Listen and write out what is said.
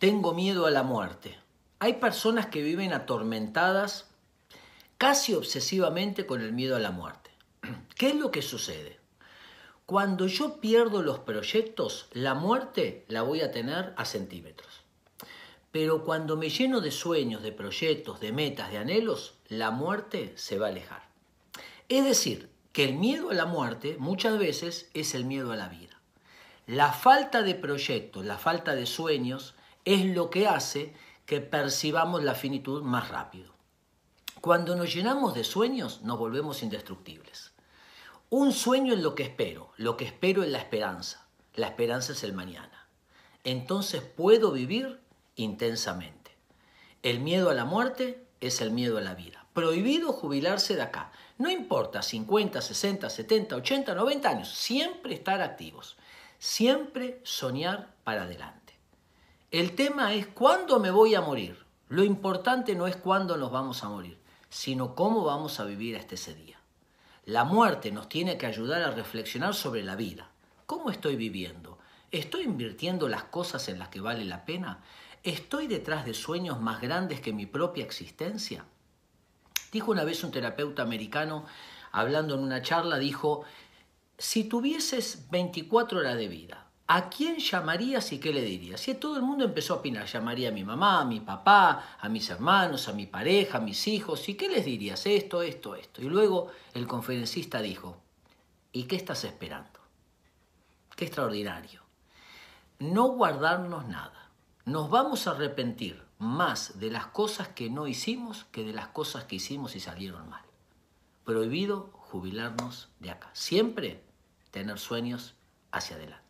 tengo miedo a la muerte. Hay personas que viven atormentadas casi obsesivamente con el miedo a la muerte. ¿Qué es lo que sucede? Cuando yo pierdo los proyectos, la muerte la voy a tener a centímetros. Pero cuando me lleno de sueños, de proyectos, de metas, de anhelos, la muerte se va a alejar. Es decir, que el miedo a la muerte muchas veces es el miedo a la vida. La falta de proyectos, la falta de sueños es lo que hace que percibamos la finitud más rápido. Cuando nos llenamos de sueños nos volvemos indestructibles. Un sueño es lo que espero, lo que espero es la esperanza. La esperanza es el mañana. Entonces puedo vivir intensamente. El miedo a la muerte es el miedo a la vida. Prohibido jubilarse de acá. No importa 50, 60, 70, 80, 90 años. Siempre estar activos. Siempre soñar para adelante. El tema es cuándo me voy a morir. Lo importante no es cuándo nos vamos a morir, sino cómo vamos a vivir hasta ese día. La muerte nos tiene que ayudar a reflexionar sobre la vida. ¿Cómo estoy viviendo? ¿Estoy invirtiendo las cosas en las que vale la pena? ¿Estoy detrás de sueños más grandes que mi propia existencia? Dijo una vez un terapeuta americano, hablando en una charla, dijo, si tuvieses 24 horas de vida, ¿a quién llamarías y qué le dirías? Y todo el mundo empezó a opinar, llamaría a mi mamá, a mi papá, a mis hermanos, a mi pareja, a mis hijos, ¿y qué les dirías? Esto, esto, esto. Y luego el conferencista dijo, ¿y qué estás esperando? Qué extraordinario. No guardarnos nada. Nos vamos a arrepentir más de las cosas que no hicimos que de las cosas que hicimos y salieron mal. Prohibido jubilarnos de acá. Siempre tener sueños hacia adelante.